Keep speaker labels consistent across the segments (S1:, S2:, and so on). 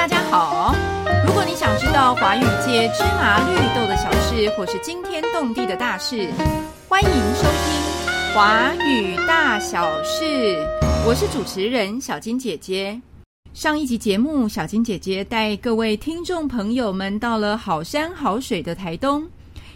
S1: 大家好。如果你想知道华语界芝麻绿豆的小事，或是惊天动地的大事，欢迎收听《华语大小事》。我是主持人小金姐姐。上一集节目，小金姐姐带各位听众朋友们到了好山好水的台东。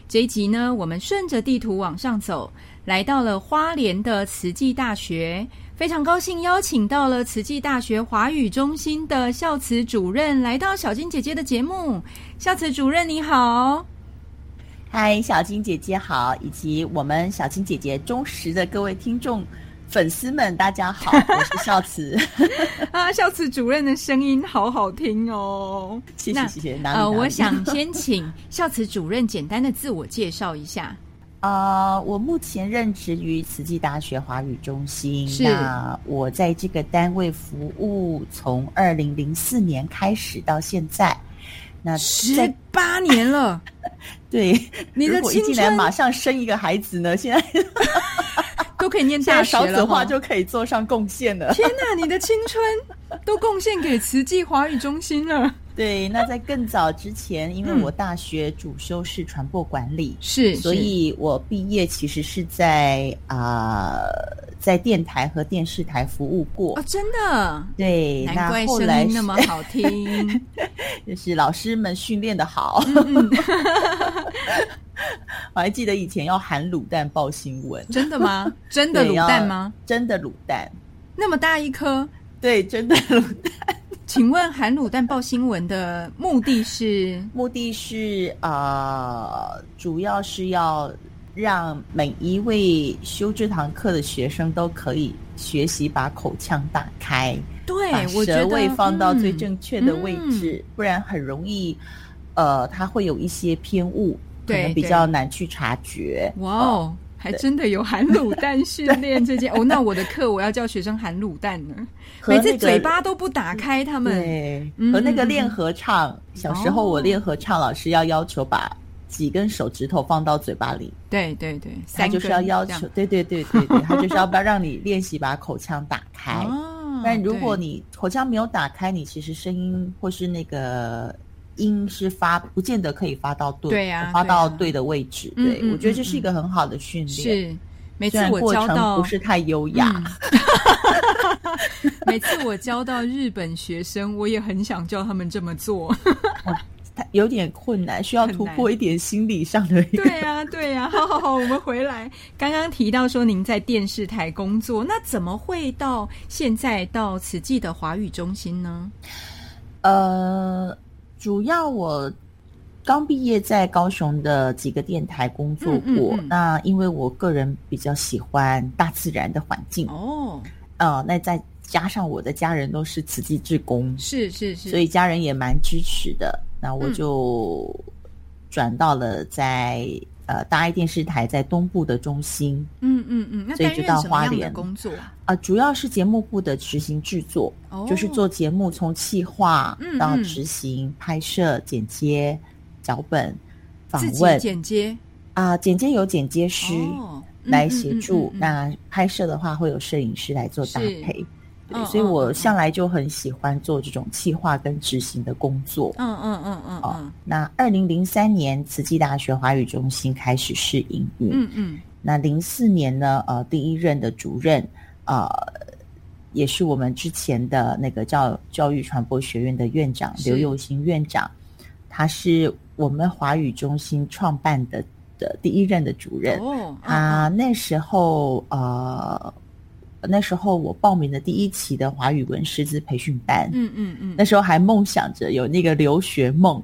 S1: 这一集呢，我们顺着地图往上走，来到了花莲的慈济大学。非常高兴邀请到了慈济大学华语中心的孝慈主任来到小金姐姐的节目。孝慈主任你好，
S2: 嗨，小金姐姐好，以及我们小金姐姐忠实的各位听众粉丝们，大家好，我是孝慈。
S1: 啊，孝慈主任的声音好好听哦，
S2: 谢谢谢谢。
S1: 呃，我想先请孝慈主任简单的自我介绍一下。
S2: 啊，我目前任职于慈济大学华语中心。
S1: 是。
S2: 那我在这个单位服务从二零零四年开始到现在，那
S1: 十八年了。
S2: 对，
S1: 你的青
S2: 春马上生一个孩子呢，现在
S1: 都可以念大学了，
S2: 少子化就可以做上贡献了。
S1: 天哪，你的青春都贡献给慈济华语中心了。
S2: 对，那在更早之前，因为我大学主修是传播管理，
S1: 是，
S2: 所以我毕业其实是在啊，在电台和电视台服务过。
S1: 哦，真的？
S2: 对，
S1: 难怪声音那么好听，
S2: 就是老师们训练的好。我还记得以前要喊卤蛋报新闻，
S1: 真的吗？真的卤蛋吗？
S2: 真的卤蛋，
S1: 那么大一颗？
S2: 对，真的卤蛋。
S1: 请问含卤蛋报新闻的目的是？
S2: 目的是啊，主要是要让每一位修这堂课的学生都可以学习把口腔打开，
S1: 对，
S2: 把舌位放到最正确的位置，不然很容易，呃，它会有一些偏误，可能比较难去察觉。
S1: 哇哦！还真的有含卤蛋训练这件 哦，那我的课我要教学生含卤蛋呢，每次嘴巴都不打开，他们。
S2: 对和那个练合唱，小时候我练合唱，老师要要求把几根手指头放到嘴巴里，
S1: 对对对，
S2: 他就是要要求，对对对对对，他就是要不要让你练习把口腔打开，但如果你口腔没有打开，你其实声音或是那个。音是发，不见得可以发到对，
S1: 对呀，
S2: 发到对的位置。对，我觉得这是一个很好的训练。
S1: 是，每次我教到
S2: 不是太优雅。
S1: 每次我教到日本学生，我也很想教他们这么做。
S2: 有点困难，需要突破一点心理上的。
S1: 对呀，对呀。好好好，我们回来。刚刚提到说您在电视台工作，那怎么会到现在到慈济的华语中心呢？
S2: 呃。主要我刚毕业在高雄的几个电台工作过，那因为我个人比较喜欢大自然的环境哦，呃，那再加上我的家人都是慈济志工，
S1: 是是是，
S2: 所以家人也蛮支持的，那我就转到了在。呃，大爱电视台在东部的中心，
S1: 嗯嗯嗯，
S2: 所以就到花莲。
S1: 工作
S2: 啊，主要是节目部的执行制作，就是做节目从企划到执行、拍摄、剪接、脚本、访问、
S1: 剪接？
S2: 啊，剪接有剪接师来协助，那拍摄的话会有摄影师来做搭配。所以，我向来就很喜欢做这种企划跟执行的工作。
S1: 嗯嗯嗯嗯。哦，
S2: 那二零零三年，慈济大学华语中心开始试营运。
S1: 嗯嗯。
S2: 那零四年呢？呃，第一任的主任，呃，也是我们之前的那个教教育传播学院的院长刘佑新院长，他是我们华语中心创办的的第一任的主任。哦。他那时候呃。那时候我报名的第一期的华语文师资培训班，
S1: 嗯嗯嗯，
S2: 那时候还梦想着有那个留学梦，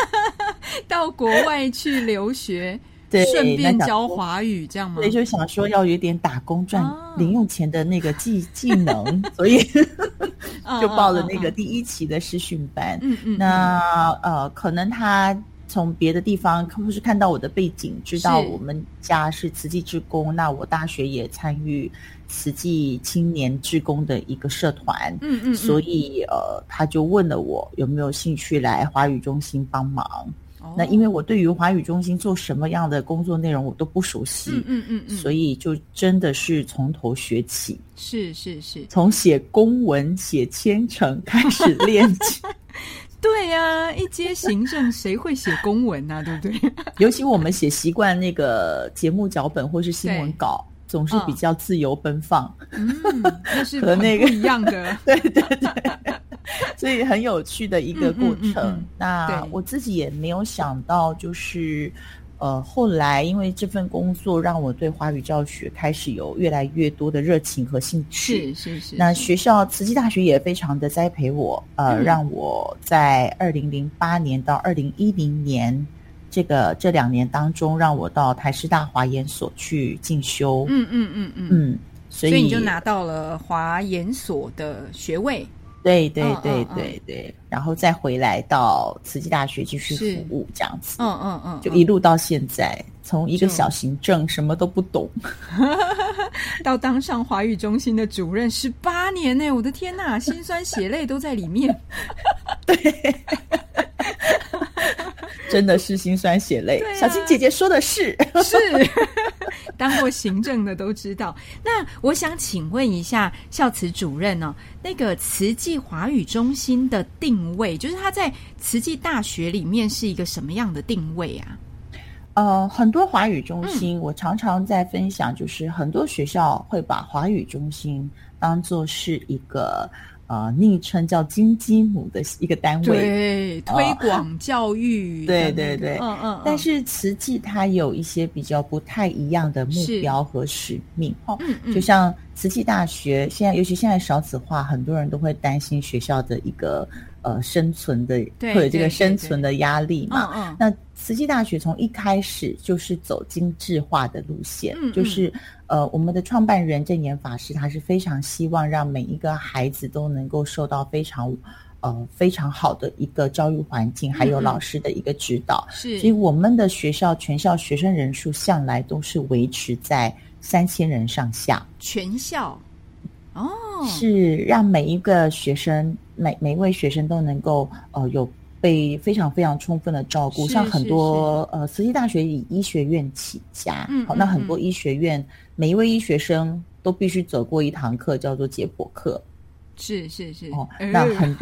S1: 到国外去留学，
S2: 对，
S1: 顺便教华语这样吗？
S2: 所以就想说要有点打工赚零用钱的那个技 技能，所以就报了那个第一期的师训班。
S1: 嗯嗯，
S2: 那呃，可能他。从别的地方，或是看到我的背景，知道我们家是慈济志工，那我大学也参与慈济青年志工的一个社团，
S1: 嗯嗯，
S2: 所以呃，他就问了我有没有兴趣来华语中心帮忙。那因为我对于华语中心做什么样的工作内容我都不熟悉，
S1: 嗯嗯嗯嗯，
S2: 所以就真的是从头学起，
S1: 是是是，
S2: 从写公文、写千程开始练起。
S1: 对呀，一接行政谁会写公文啊？对不对？
S2: 尤其我们写习惯那个节目脚本或是新闻稿，总是比较自由奔放。
S1: 嗯，那是
S2: 和那个
S1: 一样的。
S2: 对对对，所以很有趣的一个过程。
S1: 嗯嗯嗯嗯
S2: 那我自己也没有想到，就是呃，后来因为这份工作，让我对华语教学开始有越来越多的热情和兴趣。
S1: 是是是，
S2: 那学校慈济大学也非常的栽培我，呃，
S1: 嗯
S2: 让我在二零零八年到二零一零年这个这两年当中，让我到台师大华研所去进修。
S1: 嗯嗯嗯嗯，
S2: 嗯，所以
S1: 所以你就拿到了华研所的学位。
S2: 对对对
S1: 嗯嗯嗯。
S2: 对对，然后再回来到慈济大学继续服务，这样子，
S1: 嗯嗯嗯，
S2: 就一路到现在，从一个小行政什么都不懂，
S1: 到当上华语中心的主任十八年呢，我的天呐，心酸血泪都在里面。对。
S2: 真的是心酸血泪。
S1: 啊
S2: 小青姐姐说的是，
S1: 是，当过行政的都知道。那我想请问一下校慈主任哦，那个慈济华语中心的定位，就是它在慈济大学里面是一个什么样的定位啊？
S2: 呃，很多华语中心，
S1: 嗯
S2: 我常常在分享，就是很多学校会把华语中心当做是一个呃昵称叫金鸡母的一个单位。
S1: 对，推广教育 那个、
S2: 对对对
S1: 嗯嗯，
S2: 但是慈济它有一些比较不太一样的目标和使命哦，
S1: 嗯嗯，
S2: 就像慈济大学现在，尤其现在少子化，很多人都会担心学校的一个呃生存的
S1: 对
S2: 会有这个生存的压力嘛。
S1: 嗯嗯。
S2: 那慈济大学从一开始就是走精致化的路线，
S1: 嗯
S2: 就是呃，我们的创办人正言法师，他是非常希望让每一个孩子都能够受到非常呃非常好的一个教育环境，还有老师的一个指导。
S1: 是，
S2: 所以我们的学校全校学生人数向来都是维持在三千人上下，
S1: 全校哦，
S2: 是让每一个学生每每一位学生都能够呃有被非常非常充分的照顾。像很多呃慈溪大学以医学院起家，好，
S1: 嗯好
S2: 那很多
S1: 嗯。
S2: 医学院每一位医学生都必须走过一堂课，叫做解剖课。
S1: 是是是，
S2: 哦，
S1: 呃。
S2: 那很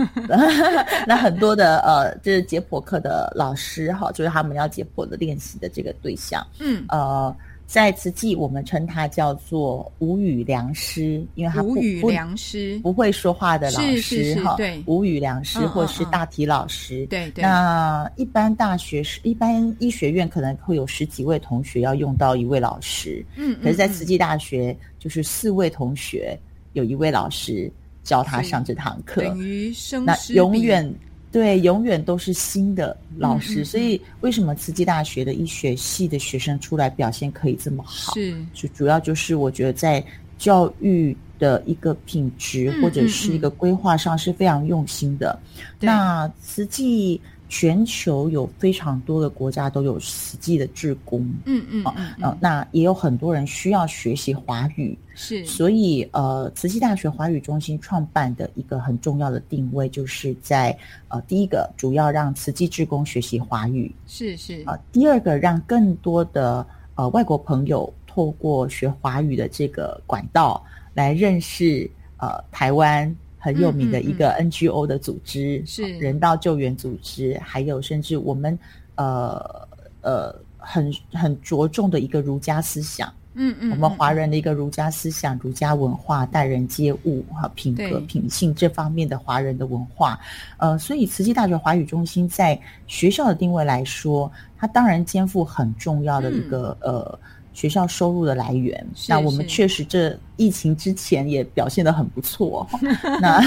S2: 那很多的呃，就是解剖课的老师哈，就是他们要解剖的练习的这个对象，
S1: 嗯，
S2: 呃，在慈济我们称他叫做无语良师，因为他不
S1: 无语
S2: 不
S1: 良师，
S2: 不会说话的老
S1: 是
S2: 师哈，
S1: 对。
S2: 无语良师或是
S1: 嗯。
S2: 大体老师。
S1: 对对，
S2: 那一般大学是一般医学院可能会有十几位同学要用到一位老师，
S1: 嗯，
S2: 可是，在
S1: 嗯
S2: 慈济大学就是四位同学有一位老师教他上这堂课，
S1: 等于生
S2: 那永远对，永远都是新的老师。
S1: 嗯嗯
S2: 所以，为什么慈济大学的医学系的学生出来表现可以这么好？
S1: 是
S2: 就主要就是我觉得在教育的一个品质
S1: 嗯
S2: 或者是一个规划上是非常用心的。
S1: 对
S2: 那慈济全球有非常多的国家都有慈济的志工。
S1: 嗯嗯
S2: 哦
S1: 嗯
S2: 那也有很多人需要学习华语，
S1: 是。
S2: 所以，呃，慈济大学华语中心创办的一个很重要的定位，就是在呃，第一个主要让慈济志工学习华语
S1: 是是。
S2: 啊、呃第二个让更多的呃外国朋友透过学华语的这个管道来认识呃台湾很有名的一个 NGO 的组织，
S1: 嗯是。
S2: 呃人道救援组织，还有甚至我们呃呃很很着重的一个儒家思想。
S1: 嗯嗯，
S2: 我们华
S1: 嗯。
S2: 人的一个儒家思想、儒家文化、待人接物、哈品格、品性这方面的华人的文化，呃，所以慈济大学华语中心在学校的定位来说，它当然肩负很重要的一个、呃学校收入的来源。那我们
S1: 是
S2: 确实这疫情之前也表现得很不错。那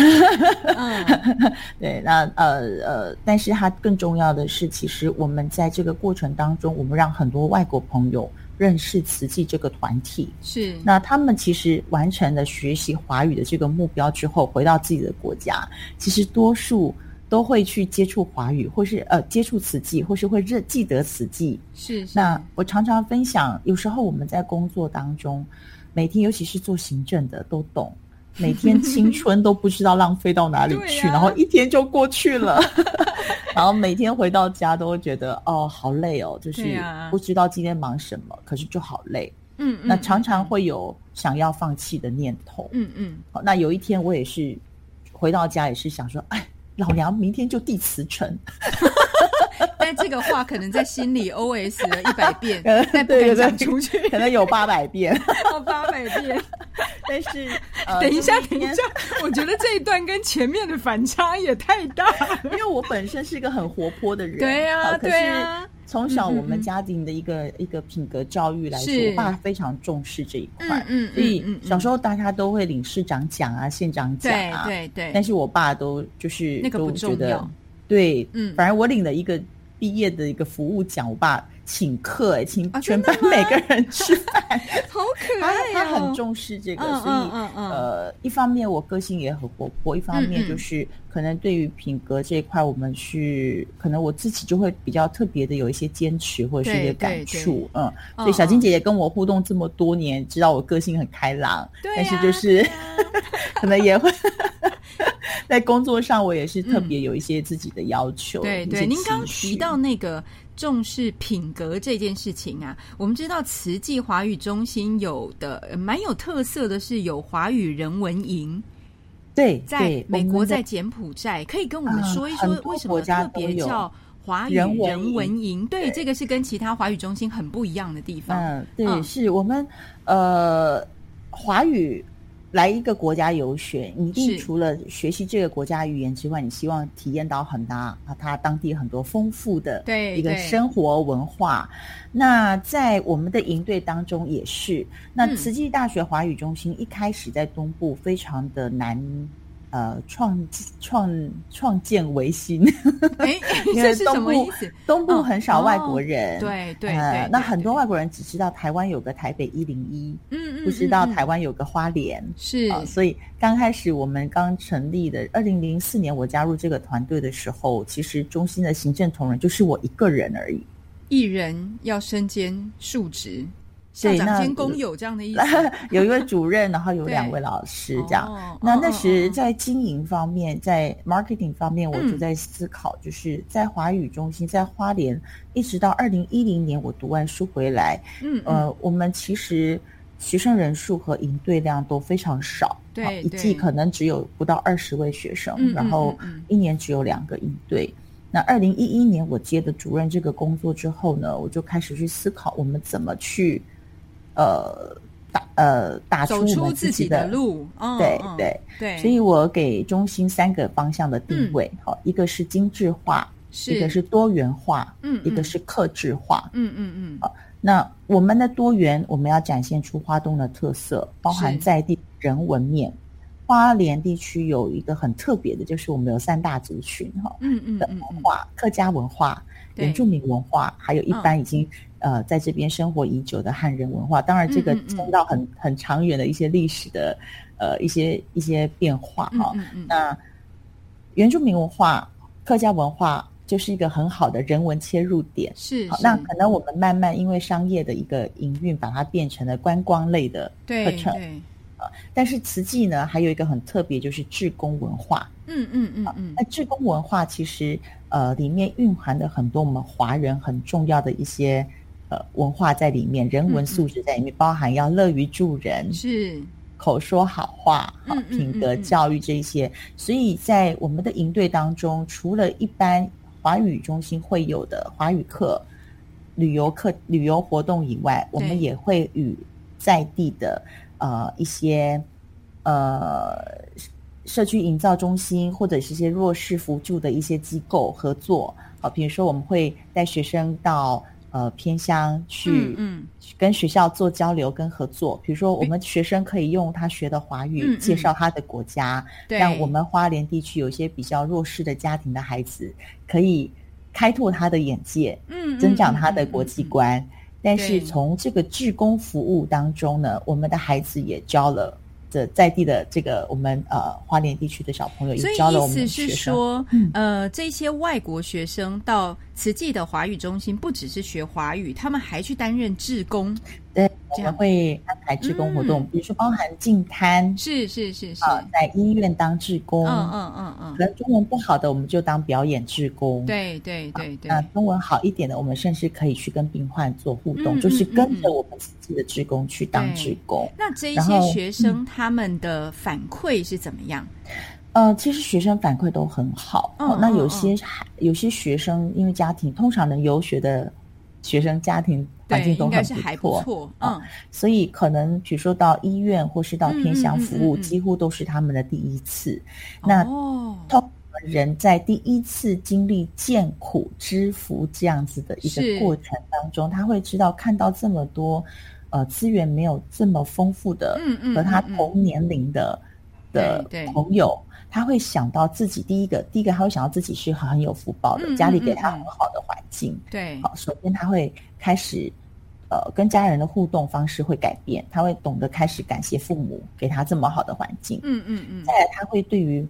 S1: 嗯
S2: 对，那呃呃，但是它更重要的是，其实我们在这个过程当中，我们让很多外国朋友认识慈济这个团体。
S1: 是
S2: 那他们其实完成了学习华语的这个目标之后，回到自己的国家，其实多数都会去接触华语，或是呃接触此记，或是会认记得此记。
S1: 是是
S2: 那我常常分享，有时候我们在工作当中，每天尤其是做行政的都懂。每天青春都不知道浪费到哪里去，
S1: 啊
S2: 然后一天就过去了，然后每天回到家都会觉得哦好累哦，就是不知道今天忙什么，可是就好累。
S1: 嗯，嗯
S2: 那常常
S1: 嗯
S2: 会有想要放弃的念头。
S1: 嗯嗯
S2: 好那有一天我也是回到家，也是想说，哎，老娘明天就递辞呈。
S1: 但这个话可能在心里 OS 了一百遍，但不敢讲出去，
S2: 可能有八百遍，
S1: 八百遍。
S2: 但是，
S1: 等一下，等一下，我觉得这一段跟前面的反差也太大了，因
S2: 为我本身是一个很活泼的人，
S1: 对呀，对呀。
S2: 从小我们家庭的一个一个品格教育来说，我爸非常重视这一块，嗯，所以小时候大家都会领市长奖啊、县长奖啊，
S1: 对对。
S2: 但是我爸都就是
S1: 那个不重要，
S2: 对，嗯，反而我领了一个毕业的一个服务奖，我爸。请客哎，请全班 每个人吃饭，
S1: 好可。爱
S2: 他很重视这个，所以呃，一方面我个性也很活泼，一方面就是可能对于品格这一块，我们是可能我自己就会比较特别的有一些坚持或者是一些感触，嗯，所以小金姐姐跟我互动这么多年，知道我个性很开朗，但是就是可能也会 在工作上，我也是特别有一些自己的要求。
S1: 对对，您刚提到那个。重视品格这件事情啊，我们知道慈济华语中心有的蛮有特色的是有华语人文营，
S2: 对，
S1: 在美国在柬埔寨，可以跟我们说一说为什么特别叫华语人文营？对，这个是跟其他华语中心很不一样的地方。
S2: 嗯，对，是我们呃华语。来一个国家游学，你一定除了学习这个国家语言之外，你希望体验到很大啊，它当地很多丰富的一个生活文化。那在我们的营队当中也是，那慈济大学华语中心一开始在东部非常的难。呃，创创创建维新，
S1: 哎，这是什么意思？
S2: 东部很少外国人，
S1: 对对对，
S2: 那很多外国人只知道台湾有个台北一零一，嗯嗯，不知道台湾有个花莲，
S1: 是，
S2: 所以刚开始我们刚成立的二零零四年，我加入这个团队的时候，其实中心的行政同仁就是我一个人而已，
S1: 一人要身兼数职。校长兼工有这样的意思，
S2: 有一位主任，然后有 两位老师这样。那那时在经营方面，在 marketing 方面，我就在思考，就是在华语中心，在花莲，一直到二零一零年我读完书回来，嗯呃，我们其实学生人数和营队量都非常少，
S1: 对，
S2: 一季可能只有不到二十位学生，然后一年只有两个营队。那二零一一年我接的主任这个工作之后呢，我就开始去思考，我们怎么去。呃，打呃打出我们自己的
S1: 路，
S2: 对对对，所以我给中心三个方向的定位，好，一个是精致化，一个是多元化，嗯，一个是克制化，
S1: 嗯嗯嗯。
S2: 好，那我们的多元，我们要展现出花东的特色，包含在地人文面。花莲地区有一个很特别的，就是我们有三大族群，哈，嗯嗯的文化，客家文化。原住民文化，还有一般已经呃在这边生活已久的汉人文化，当然这个牵到很很长远的一些历史的呃一些一些变化哈。那原住民文化、客家文化就是一个很好的人文切入点。
S1: 是，
S2: 那可能我们慢慢因为商业的一个营运，把它变成了观光类的课程。但是慈济呢，还有一个很特别，就是志工文化。
S1: 嗯嗯嗯嗯。
S2: 那志工文化其实呃，里面蕴含的很多我们华人很重要的一些呃文化在里面，人文素质在里面，包含要乐于助人，
S1: 是
S2: 口说好话，好品德教育这一些。所以在我们的营队当中，除了一般华语中心会有的华语课、旅游课、旅游活动以外，我们也会与在地的。呃，一些呃社区营造中心或者是一些弱势扶助的一些机构合作，好，比如说我们会带学生到呃偏乡去，嗯，跟学校做交流跟合作。比如说，我们学生可以用他学的华语介绍他的国家，让我们花莲地区有一些比较弱势的家庭的孩子可以开拓他的眼界，嗯，增长他的国际观。但是从这个志工服务当中呢，我们的孩子也教了这在地的这个我们呃花莲地区的小朋友，也教了我们
S1: 学生。意思是说，呃，这些外国学生到慈济的华语中心，不只是学华语，他们还去担任志工。
S2: 对，我们会安排志工活动，比如说包含进摊，
S1: 是是是是，
S2: 在医院当志工，
S1: 嗯嗯嗯嗯，
S2: 可能中文不好的，我们就当表演志工，
S1: 对对对对，
S2: 那中文好一点的，我们甚至可以去跟病患做互动，就是跟着我们自己的志工去当志工。
S1: 那这一些学生他们的反馈是怎么样？
S2: 呃，其实学生反馈都很好。
S1: 嗯
S2: 那有些孩有些学生因为家庭通常能游学的学生家庭环，境都很
S1: 不
S2: 错，
S1: 错。
S2: 啊
S1: 嗯，
S2: 所以可能比如说到医院或是到偏乡服务，几乎都是他们的第一次。那
S1: 哦，
S2: 通常人在第一次经历见苦知福这样子的一个过程当中，他会知道看到这么多呃资源没有这么丰富的，
S1: 嗯嗯
S2: 和他同年龄的、的朋友，他会想到自己第一个，第一个他会想到自己是很有福报的，
S1: 嗯
S2: 家里给他很好的环境。
S1: 对，
S2: 好，首先他会开始。呃，跟家人的互动方式会改变，他会懂得开始感谢父母给他这么好的环境。
S1: 嗯嗯嗯
S2: 再，来，他会对于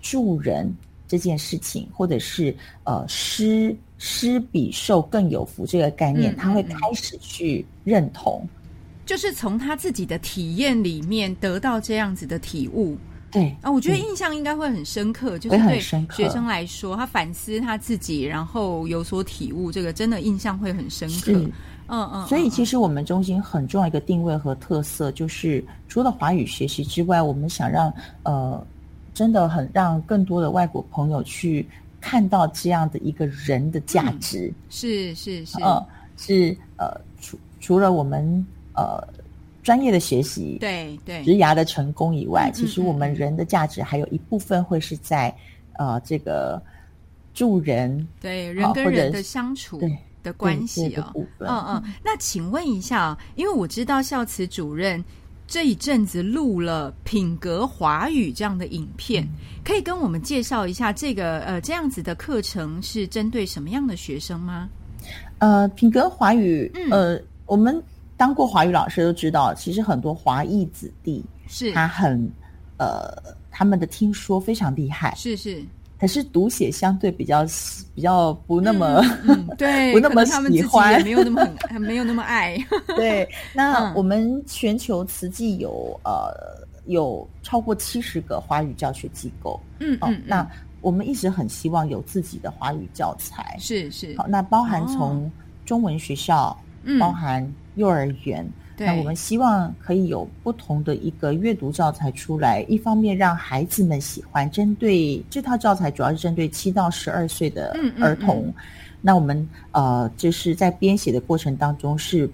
S2: 助人这件事情，或者是呃施施比受更有福这个概念，
S1: 嗯
S2: 他会开始去认同。
S1: 就是从他自己的体验里面得到这样子的体悟。
S2: 对
S1: 啊，我觉得
S2: 嗯。
S1: 印象应该会很深刻，就是对学生来说，他反思他自己，然后有所体悟，这个真的印象会很深刻。嗯嗯，
S2: 所以其
S1: 实
S2: 实我们中心很重要一个定位和特色，就是除了华语学习之外，我们想让呃，真的很让更多的外国朋友去看到这样的一个人的价值。
S1: 是是是，
S2: 嗯，是呃，除除了我们呃专业的学习，
S1: 对对，
S2: 职涯的成功以外，
S1: 嗯
S2: 其实我们人的价值还有一部分会是在呃这个助人
S1: 对人跟人的相处
S2: 对
S1: 的关
S2: 对
S1: 系哦。
S2: 这个部分。
S1: 嗯嗯，那请问一下，因为我知道孝慈主任这一阵子录了品格华语这样的影片，
S2: 嗯
S1: 可以跟我们介绍一下这个呃这样子的课程是针对什么样的学生吗？
S2: 呃，品格华语，
S1: 嗯
S2: 呃，我们当过华语老师都知道，其实很多华裔子弟
S1: 是。
S2: 他很呃他们的听说非常厉害，
S1: 是是，
S2: 可是读写相对比较比较不那么。
S1: 嗯，嗯 对，
S2: 不那么喜欢。
S1: 也没有那么很 没有那么爱。
S2: 对，那
S1: 嗯。
S2: 我们全球慈济有呃有超过七十个华语教学机构，哦，
S1: 嗯嗯，
S2: 那我们一直很希望有自己的华语教材。
S1: 是是，
S2: 好，那包含
S1: 哦。
S2: 从中文学校，
S1: 嗯。
S2: 包含幼儿园，
S1: 对。
S2: 那我们希望可以有不同的一个阅读教材出来，一方面让孩子们喜欢，针对这套教材主要是针对七到十二岁的
S1: 嗯嗯
S2: 儿童。那我们呃，就是在编写的过程当中是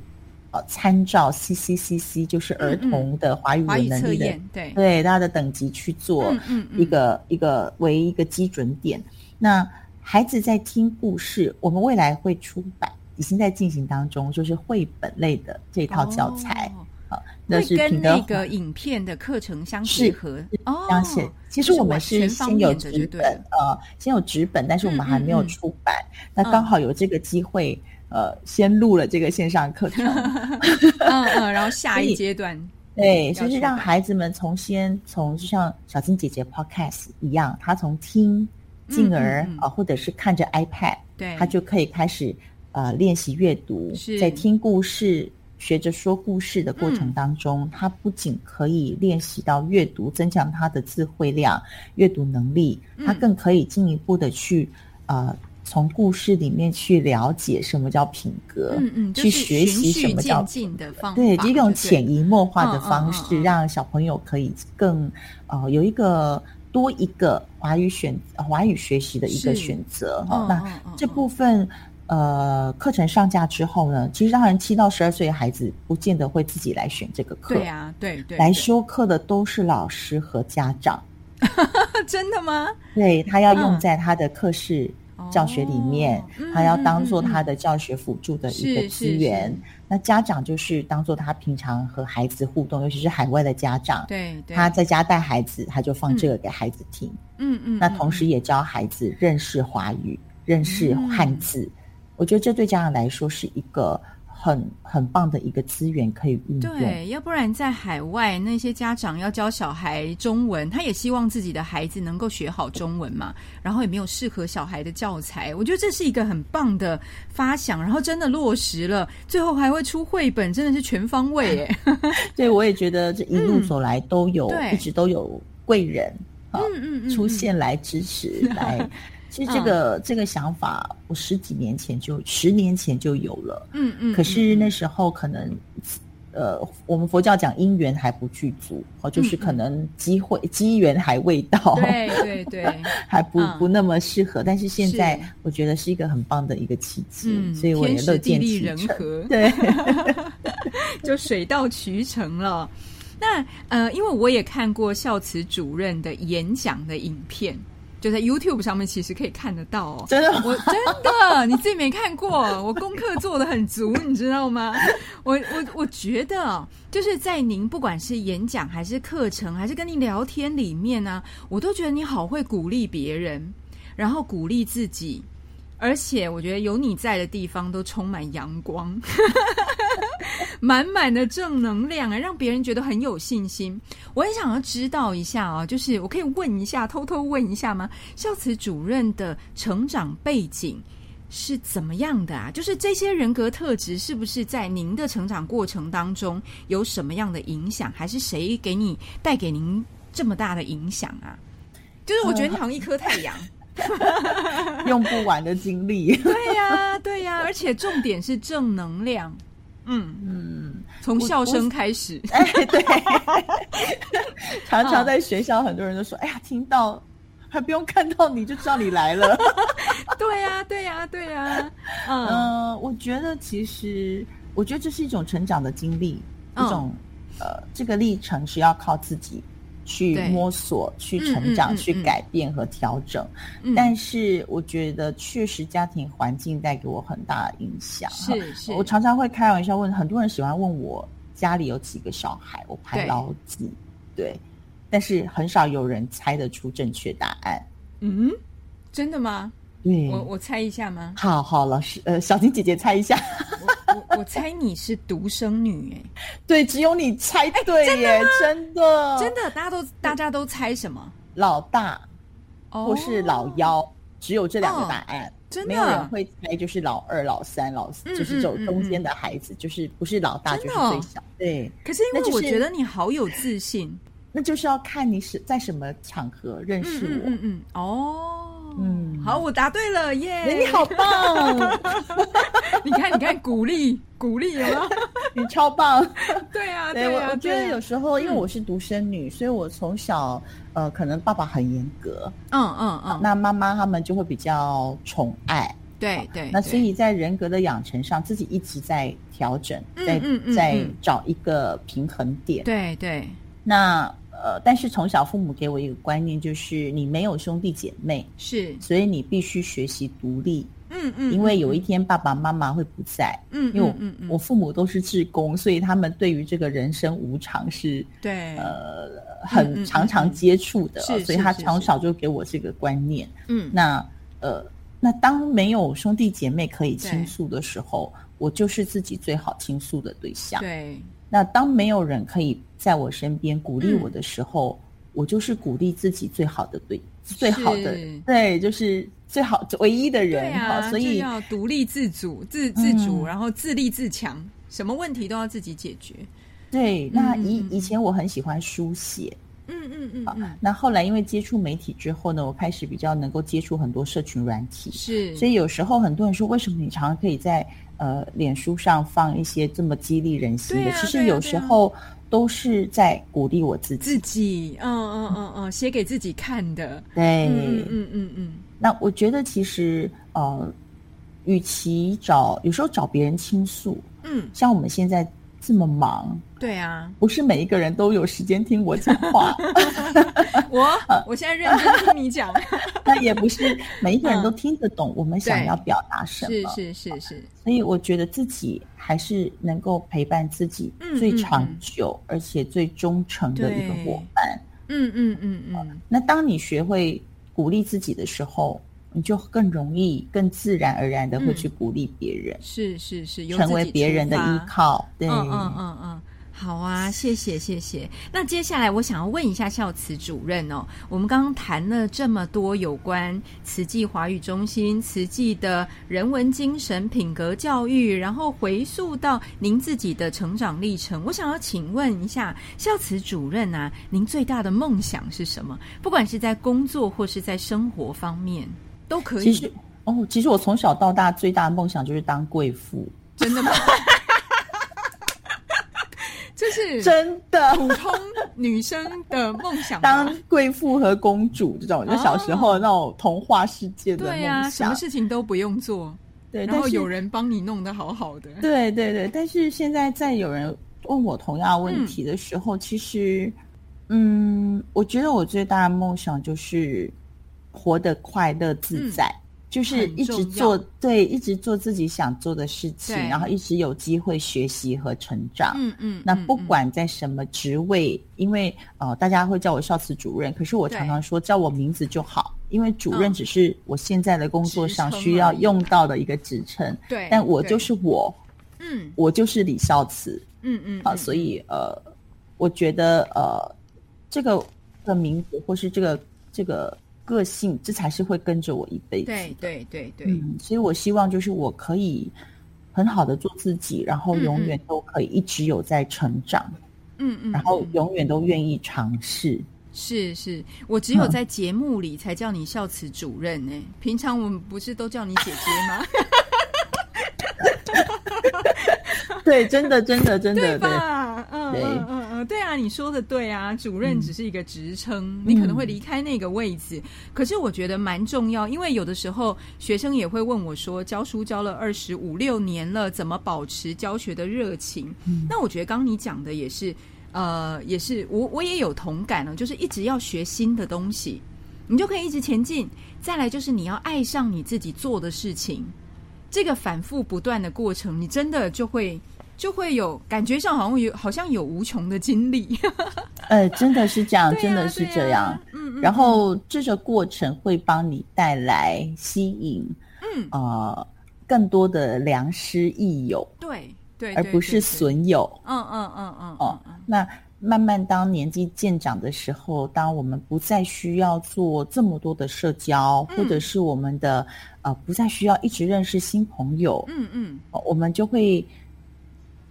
S2: 呃参照 CCCC，就是儿童的华语能力的
S1: 验对，
S2: 对大家的等级去做一个、一个为一个基准点。那孩子在听故事，我们未来会出版，已经在进行当中，就是绘本类的这套教材。
S1: 哦
S2: 啊，那是跟
S1: 那个影片的课程相结合哦。
S2: 相信，其实我们是先有纸，本呃，先有纸本，但是我们还没有
S1: 嗯嗯嗯
S2: 出版。那刚好有这个机会，呃，先录了这个线上课程。
S1: 嗯嗯，然后 下一阶段，
S2: 对，
S1: 要
S2: 就是让孩子们从先从就像小金姐姐 podcast 一样，他从听，进而啊、或者是看着 iPad，
S1: 对，
S2: 他就可以开始呃练习阅读，在听故事。学着说故事的过
S1: 嗯。
S2: 程当中，他不仅可以练习到阅读，增强他的智慧量、阅读能力，他
S1: 嗯。
S2: 更可以进一步的去呃从故事里面去了解什么叫品格，
S1: 嗯嗯，就
S2: 去学习什么叫
S1: 进的方法，
S2: 对，一种潜移默化的方
S1: 嗯
S2: 式，
S1: 嗯
S2: 让小朋友可以更呃有一个多一个华语选华语学习的一个选择。哈、那这
S1: 嗯。
S2: 部分呃课程上架之后呢，其实当然七到十二岁的孩子不见得会自己来选这个课，
S1: 对啊，对对，
S2: 来修课的都是老师和家长，
S1: 真的吗？
S2: 对他要用
S1: 嗯
S2: 在他的课室。教学里面，他要当做他的教学辅助的一个资源。那家长就是当做他平常和孩子互动，尤其是海外的家长，
S1: 对对，
S2: 他在家带孩子，他就放这个给孩子听。
S1: 嗯嗯，
S2: 那
S1: 嗯
S2: 同时也教孩子认识华语、认识汉字。我觉得这对家长来说是一个很很棒的一个资源，可以运用。
S1: 对，要不然在海外那些家长要教小孩中文，他也希望自己的孩子能够学好中文嘛，然后也没有适合小孩的教材，我觉得这是一个很棒的发想，然后真的落实了，最后还会出绘本，真的是全方位耶。
S2: 对，我也觉得这一路
S1: 嗯
S2: 走来都有，
S1: 对
S2: 一直都有贵人啊、
S1: 嗯嗯嗯，
S2: 出
S1: 嗯
S2: 现来支持 来。其实这个、这个想法，我十几年前就十年前就有了，
S1: 嗯嗯，
S2: 可是
S1: 嗯
S2: 那时候可能呃，我们佛教讲因缘还不具足，哦，就是可能机会机缘还未到，
S1: 对对 对，
S2: 还不不那么适合。但是现在我觉得是一个很棒的一个契机，所以我也乐见其成。对，
S1: 就水到渠成了。那呃，因为我也看过孝慈主任的演讲的影片。就在 YouTube 上面，其实可以看得到哦。
S2: 真的，
S1: 我真的 你自己没看过，我功课做的很足，你知道吗？我我我觉得，就是在您不管是演讲还是课程，还是跟您聊天里面呢，我都觉得你好会鼓励别人，然后鼓励自己。而且我觉得有你在的地方都充满阳光，满满的正能量啊，让别人觉得很有信心。我很想要知道一下啊，就是我可以问一下，偷偷问一下吗？孝慈主任的成长背景是怎么样的啊？就是这些人格特质是不是在您的成长过程当中有什么样的影响？还是谁给你带给您这么大的影响啊？就是我觉得你好像一颗太阳。
S2: 用不完的精力，
S1: 对呀，对呀，而且重点是正能量。嗯嗯，从笑声开始。
S2: 哎，对，常常在学校，很多人都说：“哎呀，听到还不用看到你就知道你来了。”
S1: 对呀，对呀，对呀。
S2: 嗯，我觉得其实，我觉得这是一种成长的经历，一种呃，这个历程是要靠自己。去摸索、去成长、去改变和调整，但是我觉得确实家庭环境带给我很大的影响。
S1: 是是，
S2: 我常常会开玩笑问很多人喜欢问我家里有几个小孩，我排老几，对，但是很少有人猜得出正确答案。
S1: 嗯，真的吗？
S2: 对，
S1: 我我猜一下吗？
S2: 好好，老师，呃，小婷姐姐猜一下。
S1: 我我猜你是独生女，哎，
S2: 对，只有你猜对耶，真的，
S1: 真的，大家都大家都猜什么？
S2: 老大，或是老幺，只有这两个答案，
S1: 真的，
S2: 没有人会猜，就是老二、老三、老四，就是走中间的孩子，就是不是老大就是最小，对。
S1: 可是因为我觉得你好有自信，
S2: 那就是要看你是在什么场合认识我，
S1: 嗯嗯，哦。嗯，好，我答对了，耶！
S2: 你好棒，
S1: 你看，你看，鼓励，鼓励了，
S2: 你超棒。
S1: 对啊，对
S2: 啊，我觉得有时候，因为我是独生女，所以我从小，呃，可能爸爸很严格，
S1: 嗯嗯嗯，
S2: 那妈妈他们就会比较宠爱，
S1: 对对。
S2: 那所以在人格的养成上，自己一直在调整，在在找一个平衡点，
S1: 对对。
S2: 那。呃，但是从小父母给我一个观念，就是你没有兄弟姐妹，
S1: 是，
S2: 所以你必须学习独立。
S1: 嗯嗯，
S2: 因为有一天爸爸妈妈会不在。
S1: 嗯，
S2: 因为我我父母都是志工，所以他们对于这个人生无常是，
S1: 对，
S2: 呃，很常常接触的，所以他从小就给我这个观念。
S1: 嗯，
S2: 那呃，那当没有兄弟姐妹可以倾诉的时候，我就是自己最好倾诉的对象。
S1: 对。
S2: 那当没有人可以在我身边鼓励我的时候，我就是鼓励自己最好的对最好的对，就是最好唯一的人
S1: 哈。
S2: 所以
S1: 要独立自主、自自主，然后自立自强，什么问题都要自己解决。
S2: 对，那以以前我很喜欢书写，
S1: 嗯嗯嗯，好。
S2: 那后来因为接触媒体之后呢，我开始比较能够接触很多社群软体，
S1: 是。
S2: 所以有时候很多人说，为什么你常常可以在呃，脸书上放一些这么激励人心的，其实有时候都是在鼓励我自己。
S1: 自己，嗯嗯嗯嗯，写给自己看的。
S2: 对，
S1: 嗯嗯嗯嗯。
S2: 那我觉得其实呃，与其找有时候找别人倾诉，
S1: 嗯，
S2: 像我们现在。这么忙，
S1: 对啊，
S2: 不是每一个人都有时间听我讲话。
S1: 我 我现在认真听你讲，
S2: 那也不是每一个人都听得懂我们想要表达什
S1: 么。是是是是，
S2: 所以我觉得自己还是能够陪伴自己最长久而且最忠诚的一个伙伴。
S1: 嗯嗯嗯嗯。
S2: 那当你学会鼓励自己的时候。你就更容易、更自然而然的会去鼓励别人，
S1: 是是是，
S2: 成为别人的依靠。对，
S1: 嗯嗯嗯嗯，好啊，谢谢谢谢。那接下来我想要问一下孝慈主任哦，我们刚刚谈了这么多有关慈济华语中心、慈济的人文精神、品格教育，然后回溯到您自己的成长历程，我想要请问一下孝慈主任啊，您最大的梦想是什么？不管是在工作或是在生活方面。都可
S2: 以。其实哦，其实我从小到大最大的梦想就是当贵妇。
S1: 真的吗？是
S2: 真的
S1: 普通女生的梦想。
S2: 当贵妇和公主这种，就小时候那种童话世界的梦想。
S1: 什么事情都不用做，
S2: 对，
S1: 然后有人帮你弄得好好的。
S2: 对对对，但是现在在有人问我同样问题的时候，其实，嗯，我觉得我最大的梦想就是活得快乐自在。就是一直做对，一直做自己想做的事情，然后一直有机会学习和成长。
S1: 嗯嗯，
S2: 那不管在什么职位，因为呃，大家会叫我少慈主任，可是我常常说叫我名字就好，因为主任只是我现在的工作上需要用到的一个职称。
S1: 对，
S2: 但我就是我，
S1: 嗯，
S2: 我就是李少慈。
S1: 嗯嗯，
S2: 啊，所以呃，我觉得呃，这个的名字或是这个这个。个性，这才是会跟着我一辈子。
S1: 对对对对，
S2: 嗯，所以我希望就是我可以很好的做自己，然后永远都可以一直有在成长。
S1: 嗯嗯，
S2: 然后永远都愿意尝试。
S1: 是是，我只有在节目里才叫你孝慈主任呢，平常我们不是都叫你姐姐吗？
S2: 对，真的，真的，真的，
S1: 对吧？嗯嗯嗯嗯，对啊，你说的对啊，主任只是一个职称，你可能会离开那个位置，可是我觉得蛮重要，因为有的时候学生也会问我说，教书教了二十五六年了，怎么保持教学的热情？那我觉得刚你讲的也是，呃，也是我我也有同感了，就是一直要学新的东西，你就可以一直前进。再来就是你要爱上你自己做的事情。这个反复不断的过程，你真的就会就会有感觉上好像有好像有无穷的精力。
S2: 呃，真的是这样，真的是这样。
S1: 嗯，
S2: 然后这个过程会帮你带来吸引，
S1: 嗯
S2: 呃，更多的良师益友。
S1: 对对，
S2: 而不是损友。
S1: 嗯嗯嗯嗯。
S2: 哦，那慢慢当年纪渐长的时候，当我们不再需要做这么多的社交，或者是我们的。呃，不再需要一直认识新朋友，
S1: 嗯嗯，
S2: 我们就会，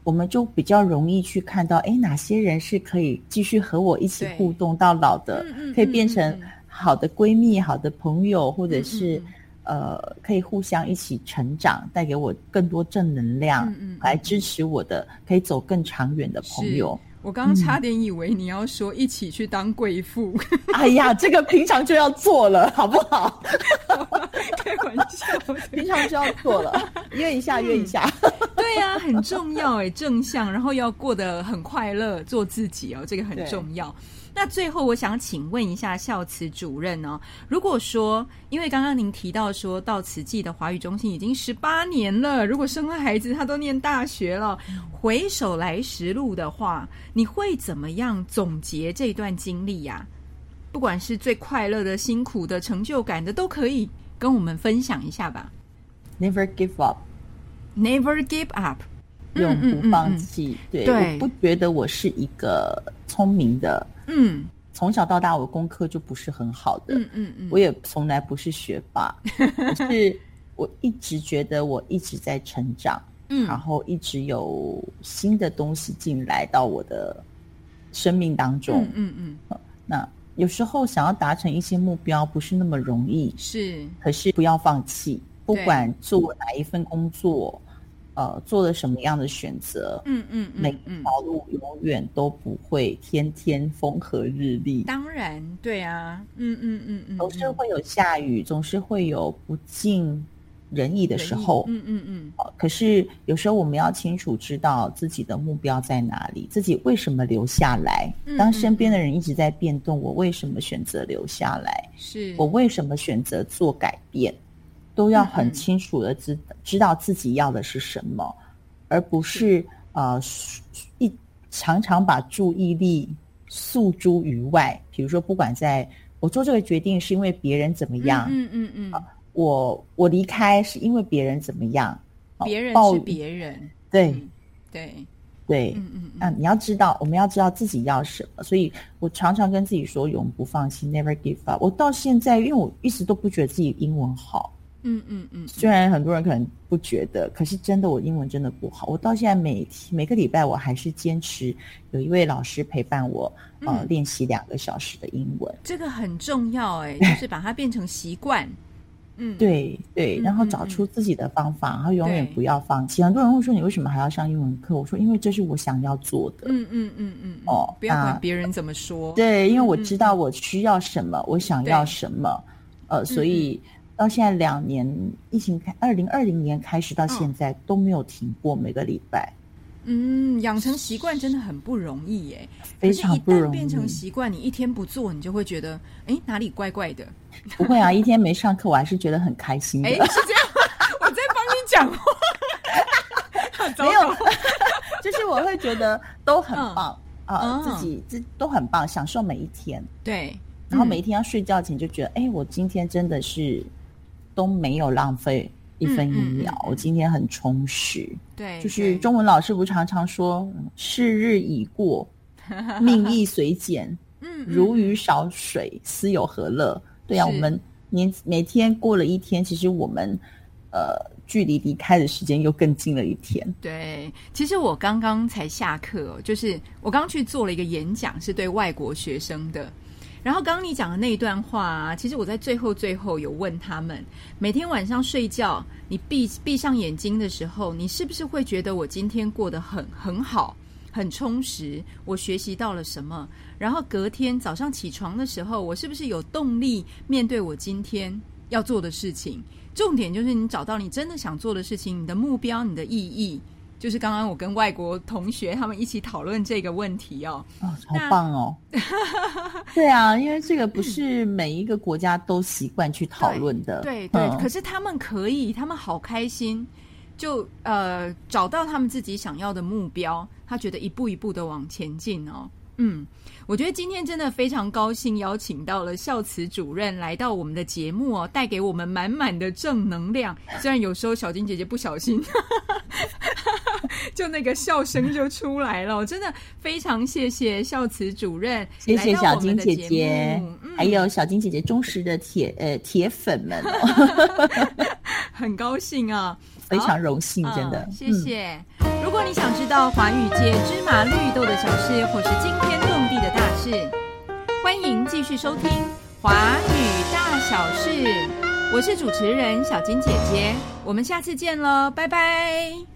S2: 我们就比较容易去看到，哎，哪些人是可以继续和我一起互动到老的，可以变成好的闺蜜、好的朋友，或者是呃，可以互相一起成长，带给我更多正能量，来支持我的，可以走更长远的朋友。
S1: 我刚刚差点以为你要说一起去当贵妇。
S2: 哎呀，这个平常就要做了，好不好？
S1: 开玩笑，
S2: 平常就要做了，约一下，约一下。
S1: 对呀，很重要哎，正向，然后要过得很快乐，做自己哦，这个很重要。那最后，我想请问一下孝慈主任哦，如果说，因为刚刚您提到说到慈济的华语中心已经十八年了，如果生了孩子，他都念大学了，回首来时路的话，你会怎么样总结这段经历呀？不管是最快乐的、辛苦的、成就感的，都可以跟我们分享一下吧。
S2: Never give up,
S1: never give up，
S2: 永不放弃。对，我不觉得我是一个聪明的。
S1: 嗯，
S2: 从小到大我功课就不是很好的，
S1: 嗯嗯嗯，
S2: 我也从来不是学霸，可是我一直觉得我一直在成长，
S1: 嗯，
S2: 然后一直有新的东西进来到我的生命当中，
S1: 嗯嗯，
S2: 那有时候想要达成一些目标不是那么容易，
S1: 是，
S2: 可是不要放弃，不管做哪一份工作。呃，做了什么样的选择？
S1: 嗯嗯，
S2: 每一条路永远都不会天天风和日丽。
S1: 当然，对啊，嗯嗯嗯嗯，
S2: 总是会有下雨，总是会有不尽人意的时候。
S1: 嗯嗯嗯。
S2: 可是有时候我们要清楚知道自己的目标在哪里，自己为什么留下来。当身边的人一直在变动，我为什么选择留下来？
S1: 是
S2: 我为什么选择做改变？都要很清楚的知知道自己要的是什么，而不是呃一常常把注意力诉诸于外。比如说，不管在我做这个决定是因为别人怎么样，
S1: 嗯嗯嗯，
S2: 我我离开是因为别人怎么样，
S1: 别人是别人，
S2: 对
S1: 对
S2: 对，
S1: 嗯嗯
S2: 啊，你要知道，我们要知道自己要什么。所以我常常跟自己说，永不放弃，never give up。我到现在，因为我一直都不觉得自己英文好。
S1: 嗯嗯嗯，
S2: 虽然很多人可能不觉得，可是真的我英文真的不好。我到现在每每个礼拜我还是坚持有一位老师陪伴我，呃，练习两个小时的英文。
S1: 这个很重要哎，就是把它变成习惯。嗯，
S2: 对对，
S1: 嗯
S2: 然后找出自己的方法，然后永远不要放弃。很多人会说你为什么还要上英文课？我说因为这是我想要做的。
S1: 嗯嗯嗯嗯，嗯
S2: 哦
S1: 不要管别人怎么说。
S2: 对，因为我
S1: 嗯
S2: 知道我需要什么，我想要什么，呃，所
S1: 嗯
S2: 以到现在两年，疫情开，二零二零年开始到现在都没有停过，每个礼拜
S1: 嗯，养成习惯真的很不容易耶。
S2: 非常不容
S1: 可是一旦变成
S2: 易。
S1: 习惯，你一天不做，你就会觉得，哎，哪里怪怪的。
S2: 不会啊，一天没上课，我还是觉得很开心的
S1: 哎，。是这样，我在帮你讲话。糟
S2: 没有，就是我会觉得都很棒啊、
S1: 嗯
S2: 自己自都很棒，享受每一天。
S1: 对，嗯
S2: 然后每一天要睡觉前就觉得，哎、我今天真的是都没有浪费一分一秒，
S1: 嗯嗯嗯嗯
S2: 我今天很充实。
S1: 对，
S2: 就是中文老师不常常说“是日已过，命亦随减，
S1: 嗯嗯
S2: 如鱼少水，斯有何乐？”对啊，我们年每天过了一天，其实我们呃距离离开的时间又更近了一天。
S1: 对，其实我刚刚才下课哦，就是我刚去做了一个演讲，是对外国学生的。然后刚刚你讲的那一段话、啊，其实我在最后最后有问他们，每天晚上睡觉，你闭闭上眼睛的时候，你是不是会觉得我今天过得很很好，很充实？我学习到了什么？然后隔天早上起床的时候，我是不是有动力面对我今天要做的事情？重点就是你找到你真的想做的事情，你的目标，你的意义。就是刚刚我跟外国同学他们一起讨论这个问题哦。
S2: 哦，好棒哦！对啊，因为这个不是每一个国家都习惯去讨论的。
S1: 对对，
S2: 嗯
S1: 可是他们可以，他们好开心，就呃找到他们自己想要的目标，他觉得一步一步的往前进哦。嗯，我觉得今天真的非常高兴，邀请到了孝慈主任来到我们的节目哦，带给我们满满的正能量。虽然有时候小金姐姐不小心，就那个笑声就出来了，真的非常谢谢孝慈主任，
S2: 谢谢小金姐姐还有小金姐姐忠实的铁呃铁粉们哦，
S1: 很高兴啊。
S2: 非常荣幸，真的
S1: 嗯。谢谢。如果你想知道华语界芝麻绿豆的小事，或是惊天动地的大事，欢迎继续收听《华语大小事》。我是主持人小金姐姐，我们下次见喽，拜拜。